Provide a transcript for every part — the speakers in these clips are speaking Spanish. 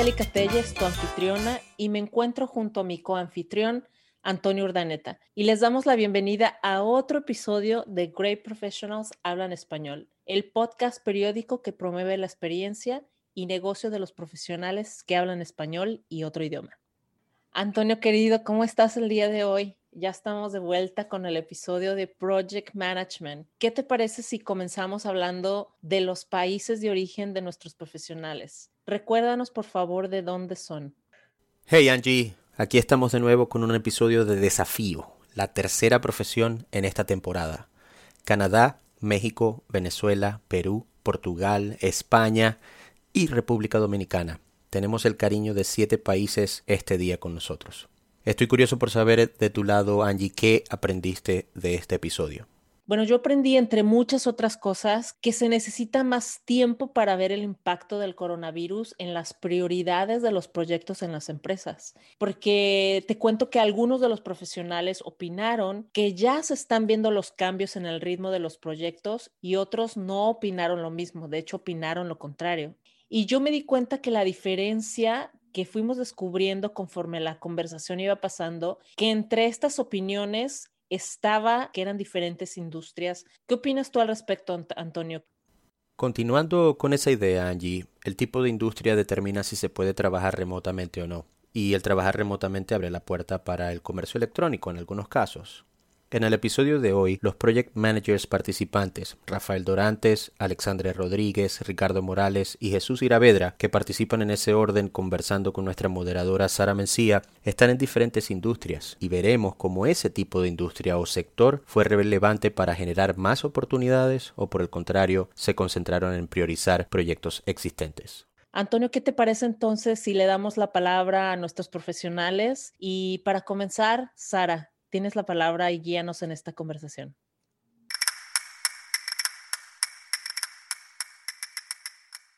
Angélica Telles, tu anfitriona, y me encuentro junto a mi coanfitrión, Antonio Urdaneta, y les damos la bienvenida a otro episodio de Great Professionals Hablan Español, el podcast periódico que promueve la experiencia y negocio de los profesionales que hablan español y otro idioma. Antonio querido, ¿cómo estás el día de hoy? Ya estamos de vuelta con el episodio de Project Management. ¿Qué te parece si comenzamos hablando de los países de origen de nuestros profesionales? Recuérdanos por favor de dónde son. Hey Angie, aquí estamos de nuevo con un episodio de Desafío, la tercera profesión en esta temporada. Canadá, México, Venezuela, Perú, Portugal, España y República Dominicana. Tenemos el cariño de siete países este día con nosotros. Estoy curioso por saber de tu lado, Angie, qué aprendiste de este episodio. Bueno, yo aprendí, entre muchas otras cosas, que se necesita más tiempo para ver el impacto del coronavirus en las prioridades de los proyectos en las empresas. Porque te cuento que algunos de los profesionales opinaron que ya se están viendo los cambios en el ritmo de los proyectos y otros no opinaron lo mismo, de hecho opinaron lo contrario. Y yo me di cuenta que la diferencia que fuimos descubriendo conforme la conversación iba pasando, que entre estas opiniones estaba que eran diferentes industrias. ¿Qué opinas tú al respecto, Antonio? Continuando con esa idea, Angie, el tipo de industria determina si se puede trabajar remotamente o no. Y el trabajar remotamente abre la puerta para el comercio electrónico en algunos casos. En el episodio de hoy, los project managers participantes, Rafael Dorantes, Alexandre Rodríguez, Ricardo Morales y Jesús Iravedra, que participan en ese orden conversando con nuestra moderadora Sara Mencía, están en diferentes industrias y veremos cómo ese tipo de industria o sector fue relevante para generar más oportunidades o por el contrario se concentraron en priorizar proyectos existentes. Antonio, ¿qué te parece entonces si le damos la palabra a nuestros profesionales? Y para comenzar, Sara, Tienes la palabra y guíanos en esta conversación.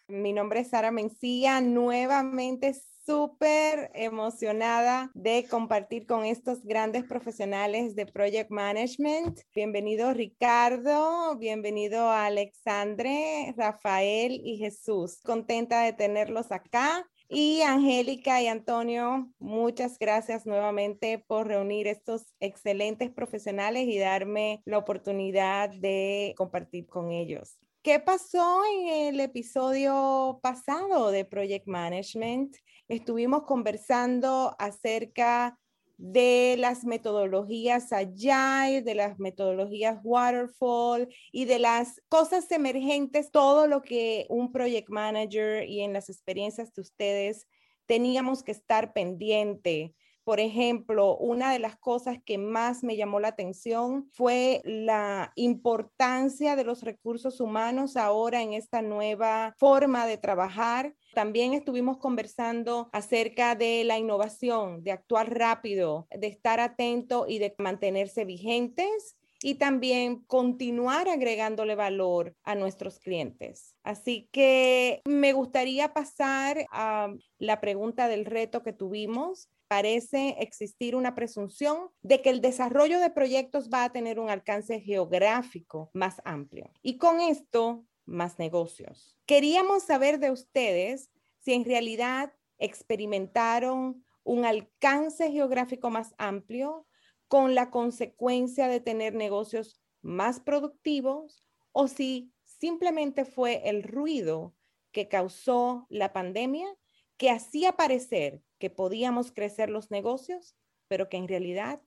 Mi nombre es Sara Mencía, nuevamente súper emocionada de compartir con estos grandes profesionales de Project Management. Bienvenido Ricardo, bienvenido Alexandre, Rafael y Jesús. Contenta de tenerlos acá y Angélica y Antonio, muchas gracias nuevamente por reunir estos excelentes profesionales y darme la oportunidad de compartir con ellos. ¿Qué pasó en el episodio pasado de Project Management? Estuvimos conversando acerca de las metodologías Agile, de las metodologías Waterfall y de las cosas emergentes, todo lo que un project manager y en las experiencias de ustedes teníamos que estar pendiente. Por ejemplo, una de las cosas que más me llamó la atención fue la importancia de los recursos humanos ahora en esta nueva forma de trabajar también estuvimos conversando acerca de la innovación, de actuar rápido, de estar atento y de mantenerse vigentes y también continuar agregándole valor a nuestros clientes. Así que me gustaría pasar a la pregunta del reto que tuvimos. Parece existir una presunción de que el desarrollo de proyectos va a tener un alcance geográfico más amplio. Y con esto más negocios. Queríamos saber de ustedes si en realidad experimentaron un alcance geográfico más amplio con la consecuencia de tener negocios más productivos o si simplemente fue el ruido que causó la pandemia que hacía parecer que podíamos crecer los negocios, pero que en realidad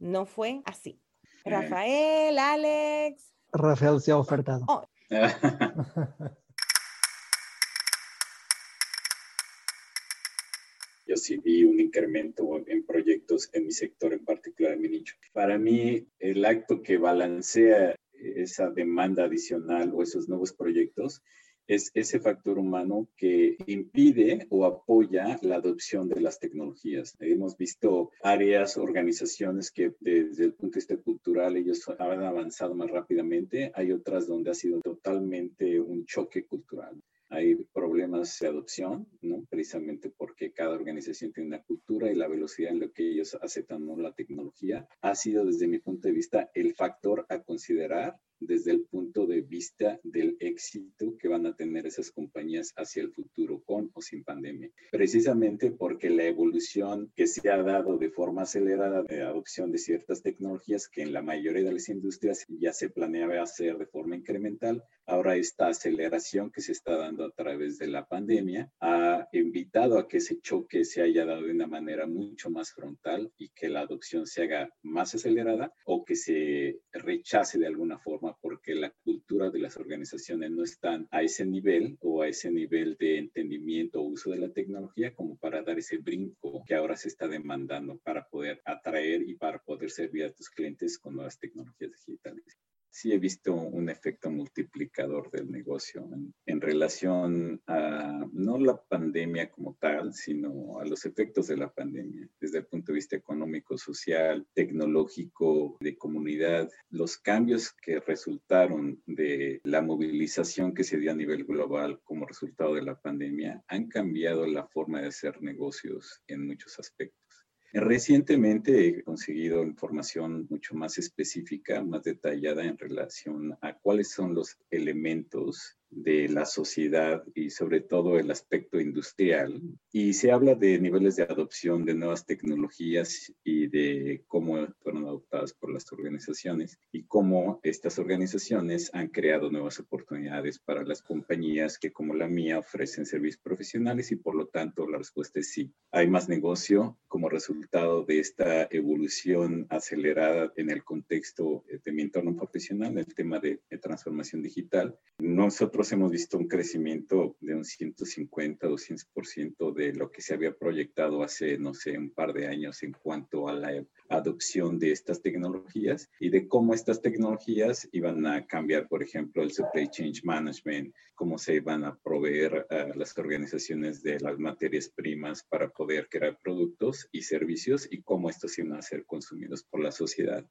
no fue así. Rafael, Alex. Rafael se ha ofertado. Oh. yo sí vi un incremento en proyectos en mi sector en particular, en mi nicho. Para mí, el acto que balancea esa demanda adicional o esos nuevos proyectos es ese factor humano que impide o apoya la adopción de las tecnologías. Hemos visto áreas, organizaciones que desde el punto de vista cultural ellos han avanzado más rápidamente. Hay otras donde ha sido totalmente un choque cultural hay problemas de adopción, ¿no? Precisamente porque cada organización tiene una cultura y la velocidad en la que ellos aceptan ¿no? la tecnología ha sido desde mi punto de vista el factor a considerar desde el punto de vista del éxito que van a tener esas compañías hacia el futuro, con o sin pandemia. Precisamente porque la evolución que se ha dado de forma acelerada de adopción de ciertas tecnologías que en la mayoría de las industrias ya se planeaba hacer de forma incremental, ahora esta aceleración que se está dando a través de la pandemia ha invitado a que ese choque se haya dado de una manera mucho más frontal y que la adopción se haga más acelerada o que se rechace de alguna forma porque la cultura de las organizaciones no están a ese nivel o a ese nivel de entendimiento o uso de la tecnología como para dar ese brinco que ahora se está demandando para poder atraer y para poder servir a tus clientes con nuevas tecnologías digitales sí he visto un efecto multiplicador del negocio en, relación a no la pandemia como tal, sino a los efectos de la pandemia, desde el punto de vista económico, social, tecnológico, de comunidad. Los cambios que resultaron de la movilización que se dio a nivel global como resultado de la pandemia han cambiado la forma de hacer negocios en muchos aspectos. Recientemente he conseguido información mucho más específica, más detallada en relación a cuáles son los elementos de la sociedad y sobre todo el aspecto industrial. Y se habla de niveles de adopción de nuevas tecnologías y de cómo fueron adoptadas por las organizaciones y cómo estas organizaciones han creado nuevas oportunidades para las compañías que como la mía ofrecen servicios profesionales y por lo tanto la respuesta es sí. Hay más negocio como resultado de esta evolución acelerada en el contexto de mi entorno profesional, el tema de transformación digital. Nosotros nosotros hemos visto un crecimiento de un 150, 200% de lo que se había proyectado hace, no sé, un par de años en cuanto a la adopción de estas tecnologías y de cómo estas tecnologías iban a cambiar, por ejemplo, el supply chain management, cómo se iban a proveer a las organizaciones de las materias primas para poder crear productos y servicios y cómo estos iban a ser consumidos por la sociedad.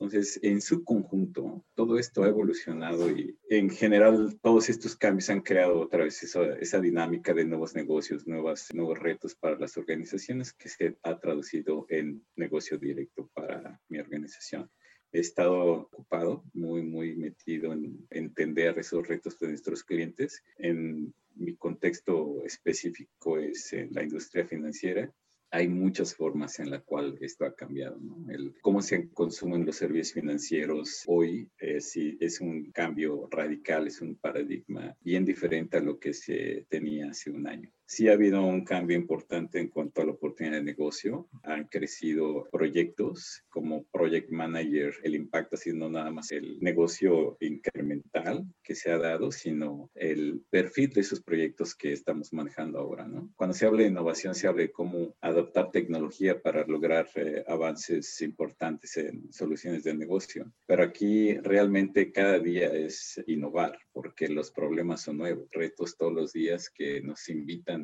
Entonces, en su conjunto, todo esto ha evolucionado y en general todos estos cambios han creado otra vez esa, dinámica de nuevos negocios, nuevos retos para las organizaciones que se ha traducido en negocio directo para mi organización. He estado ocupado, muy, muy metido en entender esos retos de nuestros clientes. En mi contexto específico es en la industria financiera hay muchas formas en la cual esto ha cambiado. ¿no? El, cómo se consumen los servicios financieros hoy eh, sí, es un cambio radical, es un paradigma bien diferente a lo que se tenía hace un año. Sí ha habido un cambio importante en cuanto a la oportunidad de negocio. Han crecido proyectos como Project Manager. El impacto ha sido no nada más el negocio incremental que se ha dado, sino el perfil de esos proyectos que estamos manejando ahora. ¿no? Cuando se habla de innovación, se habla de cómo adoptar tecnología para lograr eh, avances importantes en soluciones de negocio. Pero aquí realmente cada día es innovar porque los problemas son nuevos, retos todos los días que nos invitan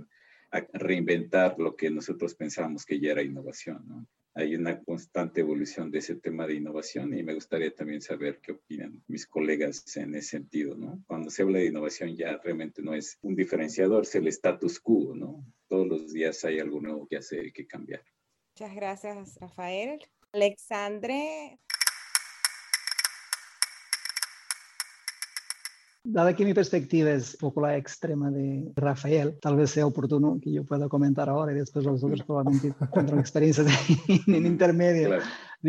reinventar lo que nosotros pensábamos que ya era innovación. Hay una constante evolución de ese tema de innovación y me gustaría también saber qué opinan mis colegas en ese sentido. Cuando se habla de innovación ya realmente no es un diferenciador, es el status quo. ¿no? Todos los días hay algo nuevo que hacer y que cambiar. Muchas gracias, Rafael. Alexandre, Dada que mi perspectiva es un poco la extrema de Rafael, tal vez sea oportuno que yo pueda comentar ahora y después los otros probablemente tendrán experiencias en intermedio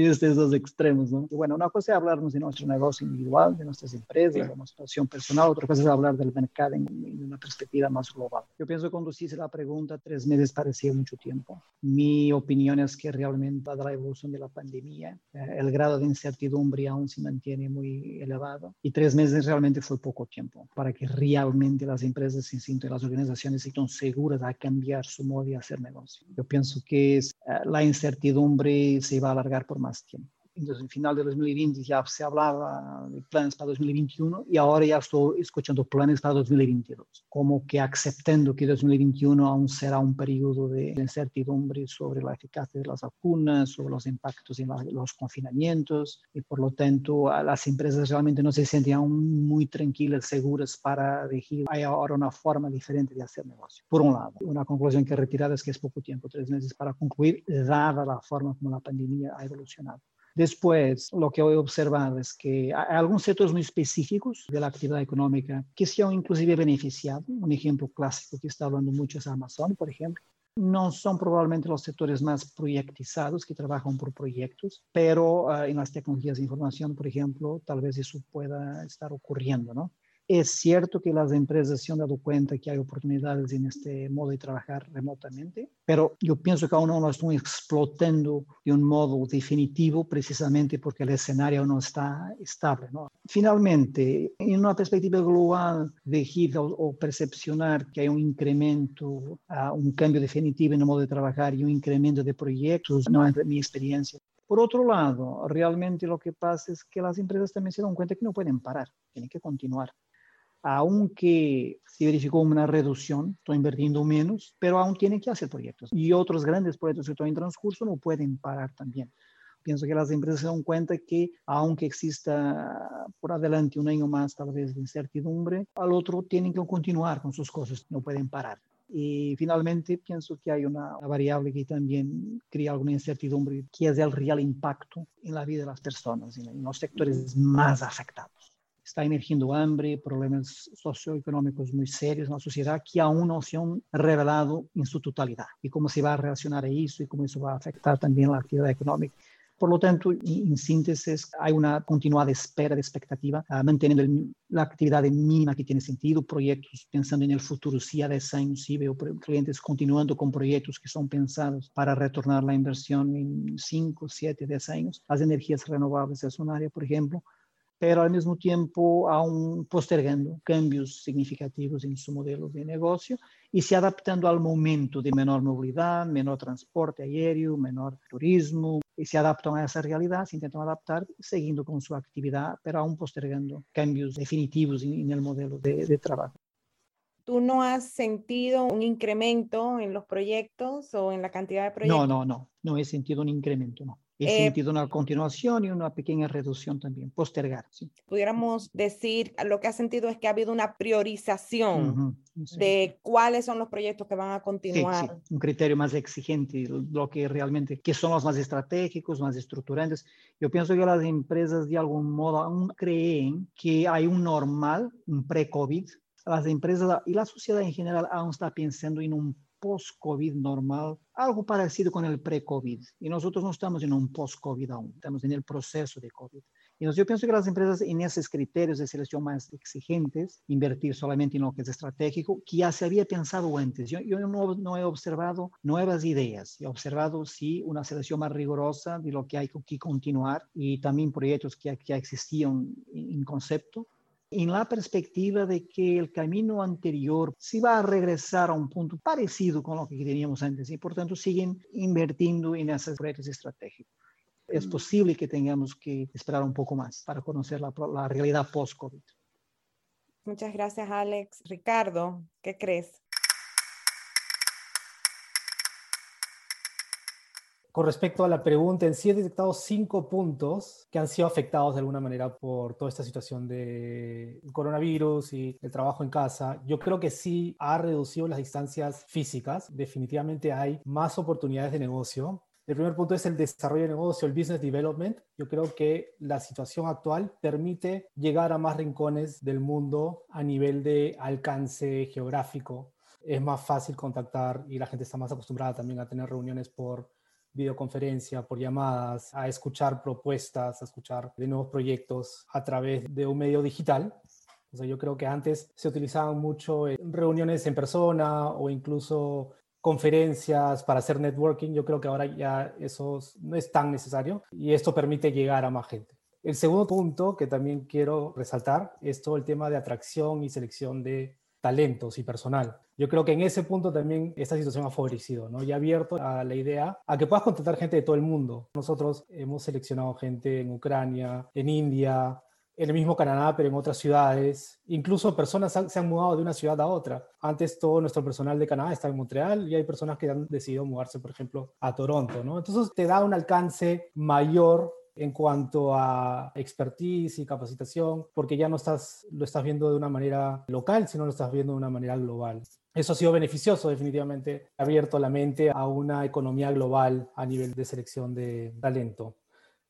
de estos dos extremos. ¿no? Y bueno, una cosa es hablarnos de nuestro negocio individual, de nuestras empresas, de nuestra situación personal, otra cosa es hablar del mercado en, una perspectiva más global. Yo pienso que cuando hice la pregunta, tres meses parecía mucho tiempo. Mi opinión es que realmente, la evolución de la pandemia, eh, el grado de incertidumbre aún se mantiene muy elevado y tres meses realmente fue poco tiempo para que realmente las empresas se sientan, las organizaciones se sientan seguras a cambiar su modo de hacer negocio. Yo pienso que eh, la incertidumbre se va a alargar por más tiempo. Entonces, en final de 2020 ya se hablaba de planes para 2021 y ahora ya estoy escuchando planes para 2022, como que aceptando que 2021 aún será un periodo de incertidumbre sobre la eficacia de las vacunas, sobre los impactos en los confinamientos y por lo tanto las empresas realmente no se sienten aún muy tranquilas, seguras para elegir. Hay ahora una forma diferente de hacer negocio. Por un lado, una conclusión que retirada es que es poco tiempo, tres meses para concluir, dada la forma como la pandemia ha evolucionado. Después, lo que he observado es que hay algunos sectores muy específicos de la actividad económica que se han inclusive beneficiado. Un ejemplo clásico que está hablando mucho es Amazon, por ejemplo. No son probablemente los sectores más proyectizados que trabajan por proyectos, pero uh, en las tecnologías de información, por ejemplo, tal vez eso pueda estar ocurriendo, ¿no? Es cierto que las empresas se han dado cuenta que hay oportunidades en este modo de trabajar remotamente, pero yo pienso que aún no lo están explotando de un modo definitivo precisamente porque el escenario no está estable. ¿no? Finalmente, en una perspectiva global de HIT o, o, percepcionar que hay un incremento, uh, un cambio definitivo en el modo de trabajar y un incremento de proyectos, no es mi experiencia. Por otro lado, realmente lo que pasa es que las empresas también se dan cuenta que no pueden parar, tienen que continuar aunque se verificó una reducción, estoy invirtiendo menos, pero aún tienen que hacer proyectos. Y otros grandes proyectos que están en transcurso no pueden parar también. Pienso que las empresas se dan cuenta que aunque exista por adelante un año más tal vez de incertidumbre, al otro tienen que continuar con sus cosas, no pueden parar. Y finalmente pienso que hay una variable que también crea alguna incertidumbre, que es el real impacto en la vida de las personas, en los sectores más afectados está emergiendo hambre, problemas socioeconómicos muy serios en la sociedad que aún no se han revelado en su totalidad. Y cómo se va a relacionar a eso y cómo eso va a afectar también la actividad económica. Por lo tanto, en síntesis, hay una continuada espera de expectativa, uh, manteniendo el, la actividad mínima que tiene sentido, proyectos pensando en el futuro, si a 10 años, si veo clientes continuando con proyectos que son pensados para retornar la inversión en 5, 7, 10 años. Las energías renovables es un área, por ejemplo, pero al mismo tiempo aún postergando cambios significativos en su modelo de negocio y se adaptando al momento de menor movilidad, menor transporte aéreo, menor turismo, y se adaptan a esa realidad, se intentan adaptar siguiendo con su actividad, pero aún postergando cambios definitivos en, en el modelo de, de trabajo. ¿Tú no has sentido un incremento en los proyectos o en la cantidad de proyectos? No, no, no, no he sentido un incremento, no. He eh, sentido una continuación y una pequeña reducción también, postergar. ¿sí? Pudiéramos decir, lo que ha sentido es que ha habido una priorización uh -huh, sí. de cuáles son los proyectos que van a continuar. Sí, un criterio más exigente, lo que realmente, que son los más estratégicos, más estructurantes. Yo pienso que las empresas de algún modo aún creen que hay un normal, un pre-COVID. Las empresas y la sociedad en general aún está pensando en un post-COVID normal, algo parecido con el pre-COVID. Y nosotros no estamos en un post-COVID aún, estamos en el proceso de COVID. Entonces yo pienso que las empresas en esos criterios de selección más exigentes, invertir solamente en lo que es estratégico, que ya se había pensado antes. Yo, yo no, no, he observado nuevas ideas, he observado sí una selección más rigurosa de lo que hay que continuar y también proyectos que ya existían en concepto, en la perspectiva de que el camino anterior se va a regresar a un punto parecido con lo que teníamos antes y por tanto siguen invirtiendo en esos proyectos estratégicos. Es posible que tengamos que esperar un poco más para conocer la, la realidad post-COVID. Muchas gracias, Alex. Ricardo, ¿qué crees? Con respecto a la pregunta, en sí he detectado cinco puntos que han sido afectados de alguna manera por toda esta situación de coronavirus y el trabajo en casa. Yo creo que sí ha reducido las distancias físicas. Definitivamente hay más oportunidades de negocio. El primer punto es el desarrollo de negocio, el business development. Yo creo que la situación actual permite llegar a más rincones del mundo a nivel de alcance geográfico. Es más fácil contactar y la gente está más acostumbrada también a tener reuniones por videoconferencia, por llamadas, a escuchar propuestas, a escuchar de nuevos proyectos a través de un medio digital. O sea, yo creo que antes se utilizaban mucho reuniones en persona o incluso conferencias para hacer networking. Yo creo que ahora ya eso no es tan necesario y esto permite llegar a más gente. El segundo punto que también quiero resaltar es todo el tema de atracción y selección de talentos y personal. Yo creo que en ese punto también esta situación ha favorecido, ¿no? Y ha abierto a la idea a que puedas contratar gente de todo el mundo. Nosotros hemos seleccionado gente en Ucrania, en India, en el mismo Canadá, pero en otras ciudades. Incluso personas se han mudado de una ciudad a otra. Antes todo nuestro personal de Canadá estaba en Montreal y hay personas que han decidido mudarse, por ejemplo, a Toronto, ¿no? Entonces te da un alcance mayor en cuanto a expertise y capacitación, porque ya no estás, lo estás viendo de una manera local, sino lo estás viendo de una manera global. Eso ha sido beneficioso, definitivamente, ha abierto la mente a una economía global a nivel de selección de talento.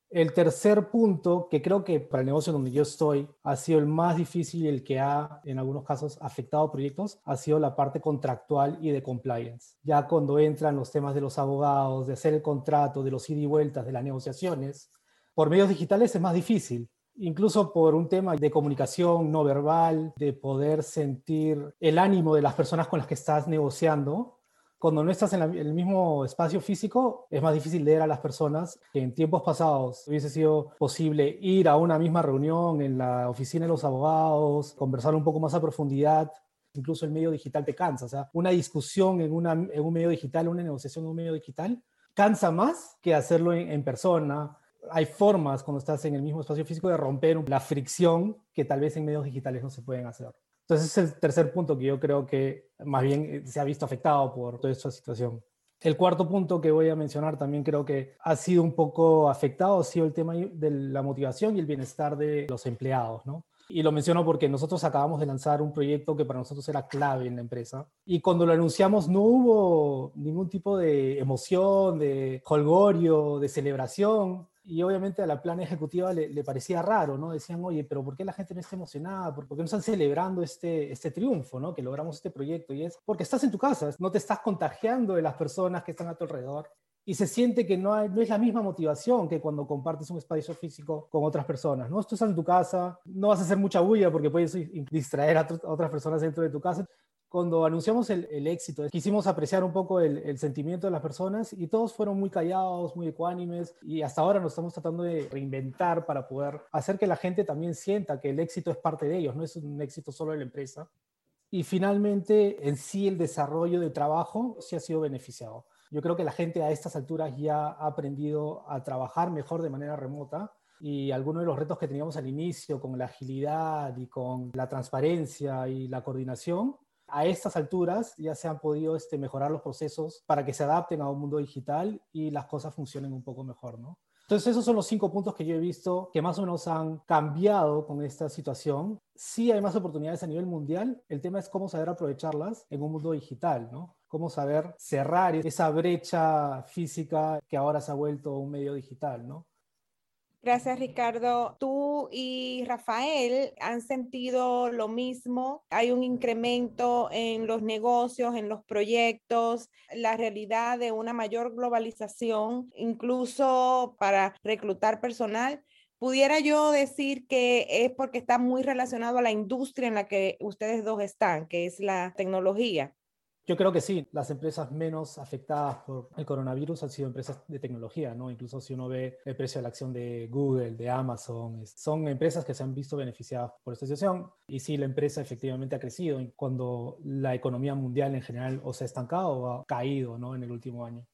El tercer punto, que creo que para el negocio donde yo estoy ha sido el más difícil y el que ha, en algunos casos, afectado proyectos, ha sido la parte contractual y de compliance. Ya cuando entran los temas de los abogados, de hacer el contrato, de los ida y vueltas, de las negociaciones, por medios digitales es más difícil. Incluso por un tema de comunicación no verbal, de poder sentir el ánimo de las personas con las que estás negociando, cuando no estás en, el mismo espacio físico, es más difícil leer a las personas. En tiempos pasados hubiese sido posible ir a una misma reunión en la oficina de los abogados, conversar un poco más a profundidad. Incluso el medio digital te cansa. O sea, una discusión en, un medio digital, una negociación en un medio digital, cansa más que hacerlo en persona. Hay formas, cuando estás en el mismo espacio físico, de romper la fricción que tal vez en medios digitales no se pueden hacer. Entonces, es el tercer punto que yo creo que más bien eh, se ha visto afectado por toda esta situación. El cuarto punto que voy a mencionar también creo que ha sido un poco afectado, ha sido el tema de la motivación y el bienestar de los empleados, ¿no? Y lo menciono porque nosotros acabamos de lanzar un proyecto que para nosotros era clave en la empresa. Y cuando lo anunciamos no hubo ningún tipo de emoción, de holgorio, de celebración y obviamente a la plana ejecutiva le, parecía raro, ¿no? Decían, oye, pero ¿por qué la gente no está emocionada? ¿Por, qué no están celebrando este, este triunfo, ¿no? Que logramos este proyecto. Y es porque estás en tu casa, no te estás contagiando de las personas que están a tu alrededor. Y se siente que no, hay, no es la misma motivación que cuando compartes un espacio físico con otras personas, ¿no? Estás en tu casa, no vas a hacer mucha bulla porque puedes distraer a otras personas dentro de tu casa cuando anunciamos el, éxito, quisimos apreciar un poco el, sentimiento de las personas y todos fueron muy callados, muy ecuánimes y hasta ahora nos estamos tratando de reinventar para poder hacer que la gente también sienta que el éxito es parte de ellos, no es un éxito solo de la empresa. Y finalmente, en sí, el desarrollo de trabajo sí ha sido beneficiado. Yo creo que la gente a estas alturas ya ha aprendido a trabajar mejor de manera remota y algunos de los retos que teníamos al inicio con la agilidad y con la transparencia y la coordinación a estas alturas ya se han podido este, mejorar los procesos para que se adapten a un mundo digital y las cosas funcionen un poco mejor, ¿no? Entonces, esos son los cinco puntos que yo he visto que más o menos han cambiado con esta situación. Sí hay más oportunidades a nivel mundial, el tema es cómo saber aprovecharlas en un mundo digital, ¿no? Cómo saber cerrar esa brecha física que ahora se ha vuelto un medio digital, ¿no? Gracias, Ricardo. Tú y Rafael han sentido lo mismo. Hay un incremento en los negocios, en los proyectos, la realidad de una mayor globalización, incluso para reclutar personal. Pudiera yo decir que es porque está muy relacionado a la industria en la que ustedes dos están, que es la tecnología. Yo creo que sí, las empresas menos afectadas por el coronavirus han sido empresas de tecnología, ¿no? Incluso si uno ve el precio de la acción de Google, de Amazon, son empresas que se han visto beneficiadas por esta situación. Y sí, la empresa efectivamente ha crecido cuando la economía mundial en general o se ha estancado o ha caído, ¿no? En el último año.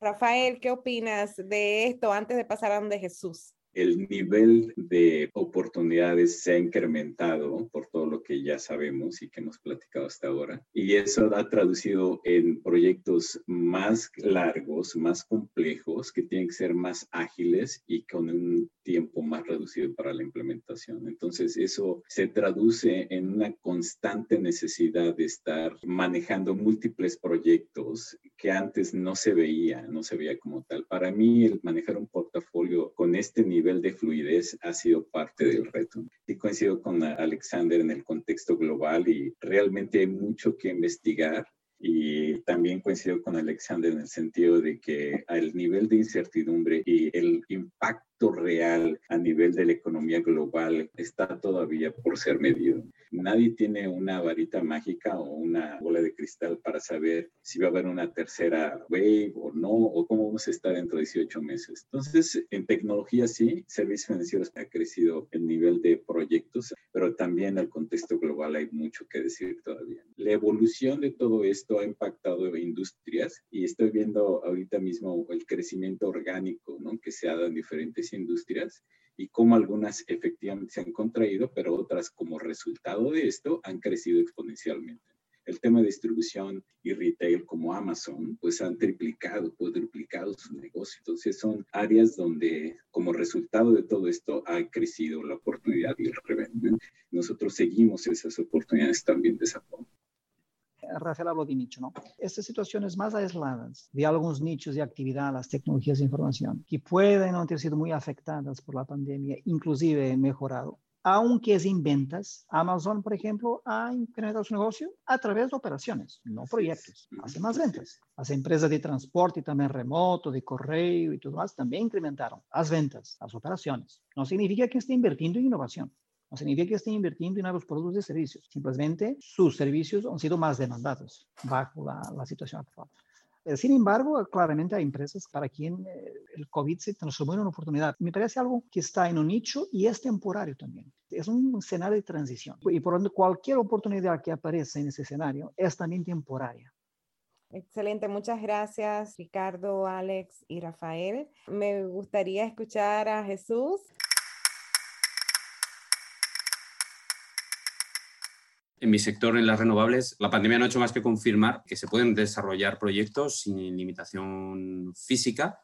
Rafael, ¿qué opinas de esto antes de pasar a donde Jesús? El nivel de oportunidades se ha incrementado por todo lo que ya sabemos y que hemos platicado hasta ahora. Y eso ha traducido en proyectos más largos, más complejos, que tienen que ser más ágiles y con un tiempo más reducido para la implementación. Entonces, eso se traduce en una constante necesidad de estar manejando múltiples proyectos que antes no se veía, no se veía como tal. Para mí, el manejar un portafolio con este nivel de fluidez ha sido parte del reto. Y coincido con Alexander en el contexto global y realmente hay mucho que investigar y también coincido con Alexander en el sentido de que al nivel de incertidumbre y el impacto real a nivel de la economía global está todavía por ser medido. Nadie tiene una varita mágica o una bola de cristal para saber si va a haber una tercera wave o no, o cómo vamos a estar dentro de 18 meses. Entonces, en tecnología sí, servicios financieros ha crecido el nivel de proyectos, pero también el contexto global hay mucho que decir todavía. La evolución de todo esto ha impactado industrias y estoy viendo ahorita mismo el crecimiento orgánico ¿no? que se ha dado en diferentes industrias y cómo algunas efectivamente se han contraído, pero otras como resultado de esto han crecido exponencialmente. El tema de distribución y retail como Amazon, pues han triplicado, cuadruplicado su negocio. Entonces son áreas donde como resultado de todo esto ha crecido la oportunidad y el revenue. Nosotros seguimos esas oportunidades también de esa forma. Rafael habló de nicho, ¿no? Estas situaciones más aisladas de algunos nichos de actividad, las tecnologías de información, que pueden no haber sido muy afectadas por la pandemia, inclusive mejorado, aunque es en ventas, Amazon, por ejemplo, ha incrementado su negocio a través de operaciones, no proyectos. Hace más ventas. Las empresas de transporte también remoto, de correo y todo más, también incrementaron las ventas, las operaciones. No significa que esté invirtiendo en innovación. No significa que estén invirtiendo en nuevos productos y servicios. Simplemente sus servicios han sido más demandados bajo la, la situación actual. Eh, sin embargo, claramente hay empresas para quien eh, el COVID se transformó en una oportunidad. Me parece algo que está en un nicho y es temporario también. Es un escenario de transición. Y por lo tanto, cualquier oportunidad que aparece en ese escenario es también temporaria. Excelente, muchas gracias Ricardo, Alex y Rafael. Me gustaría escuchar a Jesús. En mi sector, en las renovables, la pandemia no ha hecho más que confirmar que se pueden desarrollar proyectos sin limitación física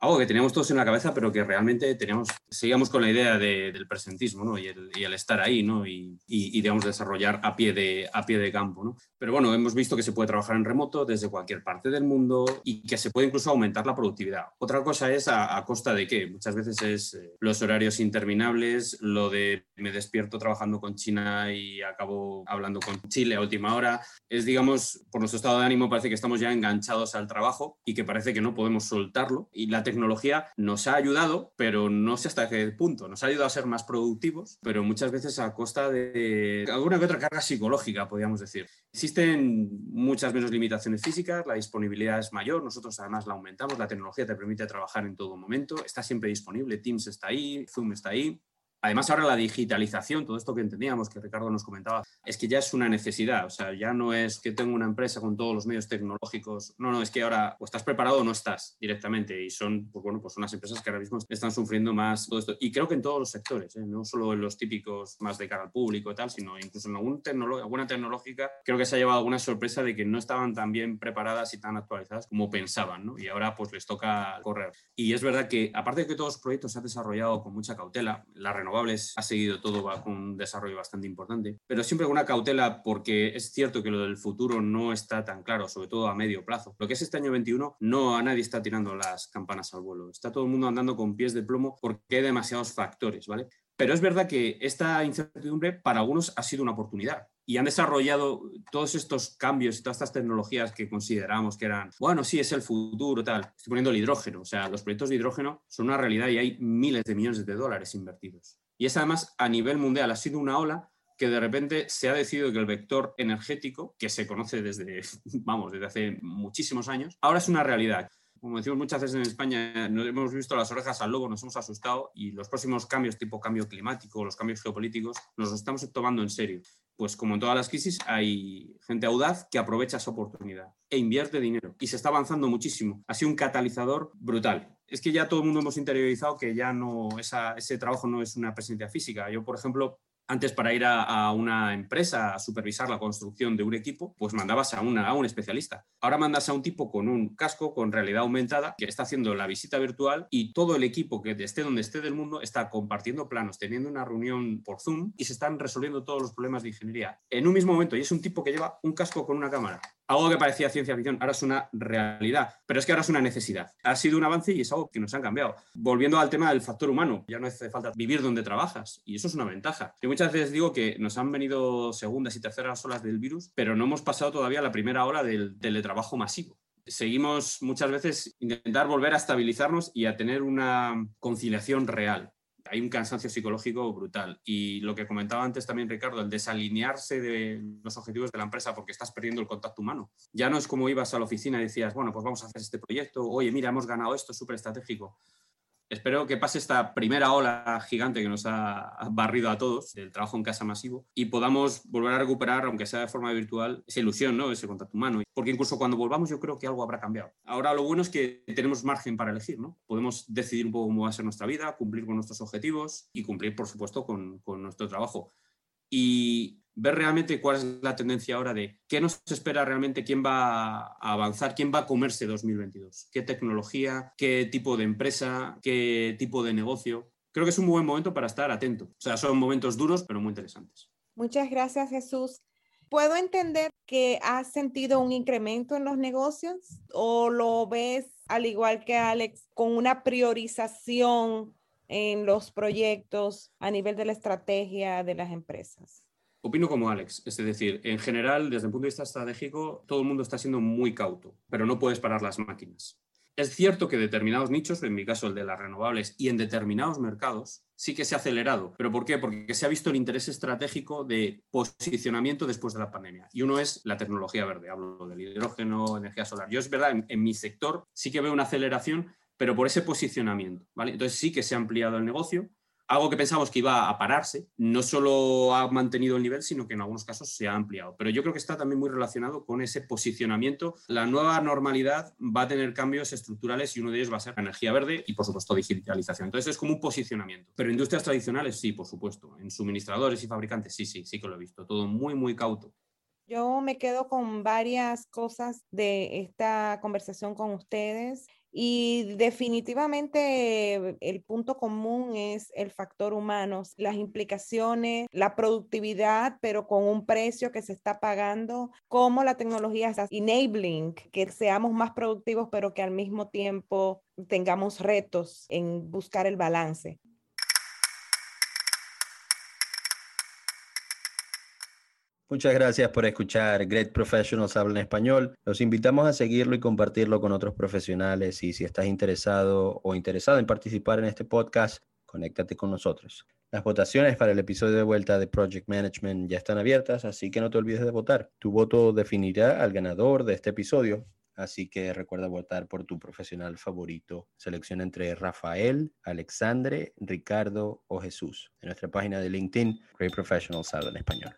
algo que teníamos todos en la cabeza, pero que realmente teníamos, seguíamos con la idea del presentismo ¿no? y, el, estar ahí ¿no? y, y, digamos, desarrollar a pie, de, a pie de campo. ¿no? Pero bueno, hemos visto que se puede trabajar en remoto desde cualquier parte del mundo y que se puede incluso aumentar la productividad. Otra cosa es a, costa de qué. Muchas veces es eh, los horarios interminables, lo de me despierto trabajando con China y acabo hablando con Chile a última hora. Es, digamos, por nuestro estado de ánimo parece que estamos ya enganchados al trabajo y que parece que no podemos soltarlo. Y la tecnología nos ha ayudado, pero no sé hasta qué punto. Nos ha ayudado a ser más productivos, pero muchas veces a costa de alguna que otra carga psicológica, podríamos decir. Existen muchas menos limitaciones físicas, la disponibilidad es mayor, nosotros además la aumentamos, la tecnología te permite trabajar en todo momento, está siempre disponible, Teams está ahí, Zoom está ahí, Además, ahora la digitalización, todo esto que entendíamos, que Ricardo nos comentaba, es que ya es una necesidad. O sea, ya no es que tengo una empresa con todos los medios tecnológicos. No, no, es que ahora o estás preparado o no estás directamente. Y son, pues bueno, pues son empresas que ahora mismo están sufriendo más todo esto. Y creo que en todos los sectores, ¿eh? no solo en los típicos más de cara al público y tal, sino incluso en algún alguna tecnológica, creo que se ha llevado alguna sorpresa de que no estaban tan bien preparadas y tan actualizadas como pensaban, ¿no? Y ahora pues les toca correr. Y es verdad que, aparte de que todos los proyectos se han desarrollado con mucha cautela, la renovación ha seguido todo con un desarrollo bastante importante, pero siempre con una cautela porque es cierto que lo del futuro no está tan claro, sobre todo a medio plazo. Lo que es este año 21, no a nadie está tirando las campanas al vuelo. Está todo el mundo andando con pies de plomo porque hay demasiados factores, ¿vale? Pero es verdad que esta incertidumbre para algunos ha sido una oportunidad y han desarrollado todos estos cambios y todas estas tecnologías que consideramos que eran, bueno, sí, es el futuro, tal. Estoy poniendo el hidrógeno, o sea, los proyectos de hidrógeno son una realidad y hay miles de millones de dólares invertidos. Y es además a nivel mundial, ha sido una ola que de repente se ha decidido que el vector energético, que se conoce desde, vamos, desde hace muchísimos años, ahora es una realidad. Como decimos muchas veces en España, nos hemos visto las orejas al lobo, nos hemos asustado y los próximos cambios tipo cambio climático, los cambios geopolíticos, nos los estamos tomando en serio. Pues como en todas las crisis, hay gente audaz que aprovecha esa oportunidad e invierte dinero y se está avanzando muchísimo. Ha sido un catalizador brutal es que ya todo el mundo hemos interiorizado que ya no, ese trabajo no es una presencia física. Yo, por ejemplo, antes para ir a, una empresa a supervisar la construcción de un equipo, pues mandabas a, a un especialista. Ahora mandas a un tipo con un casco, con realidad aumentada, que está haciendo la visita virtual y todo el equipo que esté donde esté del mundo está compartiendo planos, teniendo una reunión por Zoom y se están resolviendo todos los problemas de ingeniería en un mismo momento. Y es un tipo que lleva un casco con una cámara algo que parecía ciencia ficción, ahora es una realidad, pero es que ahora es una necesidad. Ha sido un avance y es algo que nos han cambiado. Volviendo al tema del factor humano, ya no hace falta vivir donde trabajas y eso es una ventaja. Yo muchas veces digo que nos han venido segundas y terceras olas del virus, pero no hemos pasado todavía la primera ola del teletrabajo masivo seguimos muchas veces intentar volver a estabilizarnos y a tener una conciliación real hay un cansancio psicológico brutal. Y lo que comentaba antes también Ricardo, el desalinearse de los objetivos de la empresa porque estás perdiendo el contacto humano. Ya no es como ibas a la oficina y decías, bueno, pues vamos a hacer este proyecto, oye, mira, hemos ganado esto, súper estratégico espero que pase esta primera ola gigante que nos ha barrido a todos del trabajo en casa masivo y podamos volver a recuperar, aunque sea de forma virtual, esa ilusión, ¿no? ese contacto humano. Porque incluso cuando volvamos yo creo que algo habrá cambiado. Ahora lo bueno es que tenemos margen para elegir, ¿no? Podemos decidir un poco cómo va a ser nuestra vida, cumplir con nuestros objetivos y cumplir, por supuesto, con, con nuestro trabajo. Y ver realmente cuál es la tendencia ahora de qué nos espera realmente, quién va a avanzar, quién va a comerse 2022, qué tecnología, qué tipo de empresa, qué tipo de negocio. Creo que es un buen momento para estar atento. O sea, son momentos duros, pero muy interesantes. Muchas gracias, Jesús. ¿Puedo entender que has sentido un incremento en los negocios o lo ves al igual que Alex con una priorización en los proyectos a nivel de la estrategia de las empresas? Opino como Alex, es decir, en general, desde el punto de vista estratégico, todo el mundo está siendo muy cauto, pero no puedes parar las máquinas. Es cierto que determinados nichos, en mi caso el de las renovables, y en determinados mercados, sí que se ha acelerado. ¿Pero por qué? Porque se ha visto el interés estratégico de posicionamiento después de la pandemia. Y uno es la tecnología verde. Hablo del hidrógeno, energía solar. Yo es verdad, en, en mi sector sí que veo una aceleración, pero por ese posicionamiento. Entonces sí que se ha ampliado el negocio algo que pensamos que iba a pararse, no solo ha mantenido el nivel, sino que en algunos casos se ha ampliado. Pero yo creo que está también muy relacionado con ese posicionamiento. La nueva normalidad va a tener cambios estructurales y uno de ellos va a ser energía verde y, por supuesto, digitalización. Entonces es como un posicionamiento. Pero industrias tradicionales, sí, por supuesto. En suministradores y fabricantes, sí, sí, sí que lo he visto. Todo muy, muy cauto. Yo me quedo con varias cosas de esta conversación con ustedes. Y definitivamente el punto común es el factor humano, las implicaciones, la productividad, pero con un precio que se está pagando, cómo la tecnología está enabling que seamos más productivos, pero que al mismo tiempo tengamos retos en buscar el balance. Muchas gracias por escuchar Great Professionals Habla en Español. Los invitamos a seguirlo y compartirlo con otros profesionales y si estás interesado o interesado en participar en este podcast, conéctate con nosotros. Las votaciones para el episodio de vuelta de Project Management ya están abiertas, así que no te olvides de votar. Tu voto definirá al ganador de este episodio, así que recuerda votar por tu profesional favorito. Selecciona entre Rafael, Alexandre, Ricardo o Jesús. En nuestra página de LinkedIn, Great Professionals Habla en Español.